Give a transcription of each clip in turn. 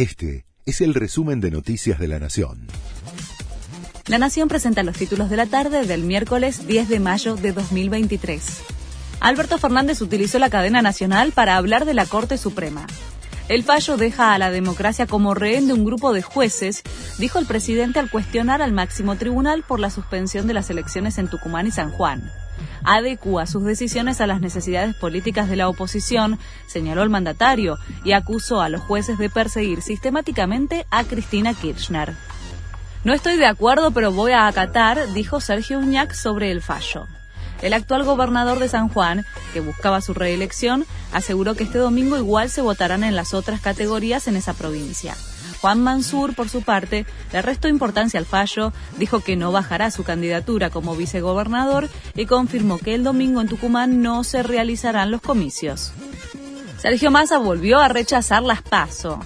Este es el resumen de Noticias de la Nación. La Nación presenta los títulos de la tarde del miércoles 10 de mayo de 2023. Alberto Fernández utilizó la cadena nacional para hablar de la Corte Suprema. El fallo deja a la democracia como rehén de un grupo de jueces, dijo el presidente al cuestionar al máximo tribunal por la suspensión de las elecciones en Tucumán y San Juan adecua sus decisiones a las necesidades políticas de la oposición, señaló el mandatario, y acusó a los jueces de perseguir sistemáticamente a Cristina Kirchner. No estoy de acuerdo, pero voy a acatar, dijo Sergio Uñac sobre el fallo. El actual gobernador de San Juan, que buscaba su reelección, aseguró que este domingo igual se votarán en las otras categorías en esa provincia. Juan Mansur, por su parte, le restó importancia al fallo, dijo que no bajará su candidatura como vicegobernador y confirmó que el domingo en Tucumán no se realizarán los comicios. Sergio Massa volvió a rechazar las PASO.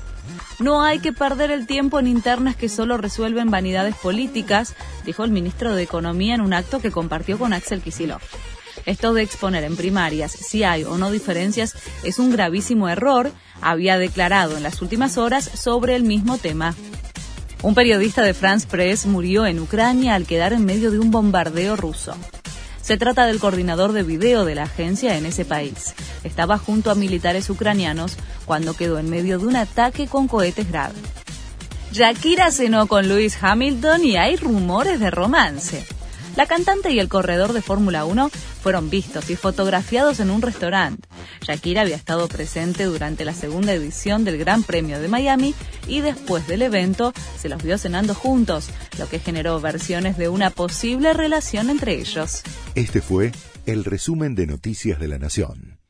No hay que perder el tiempo en internas que solo resuelven vanidades políticas, dijo el ministro de Economía en un acto que compartió con Axel Kicillof. Esto de exponer en primarias si hay o no diferencias es un gravísimo error, había declarado en las últimas horas sobre el mismo tema. Un periodista de France Press murió en Ucrania al quedar en medio de un bombardeo ruso. Se trata del coordinador de video de la agencia en ese país. Estaba junto a militares ucranianos cuando quedó en medio de un ataque con cohetes graves. Shakira cenó con Lewis Hamilton y hay rumores de romance. La cantante y el corredor de Fórmula 1 fueron vistos y fotografiados en un restaurante. Shakira había estado presente durante la segunda edición del Gran Premio de Miami y después del evento se los vio cenando juntos, lo que generó versiones de una posible relación entre ellos. Este fue el resumen de Noticias de la Nación.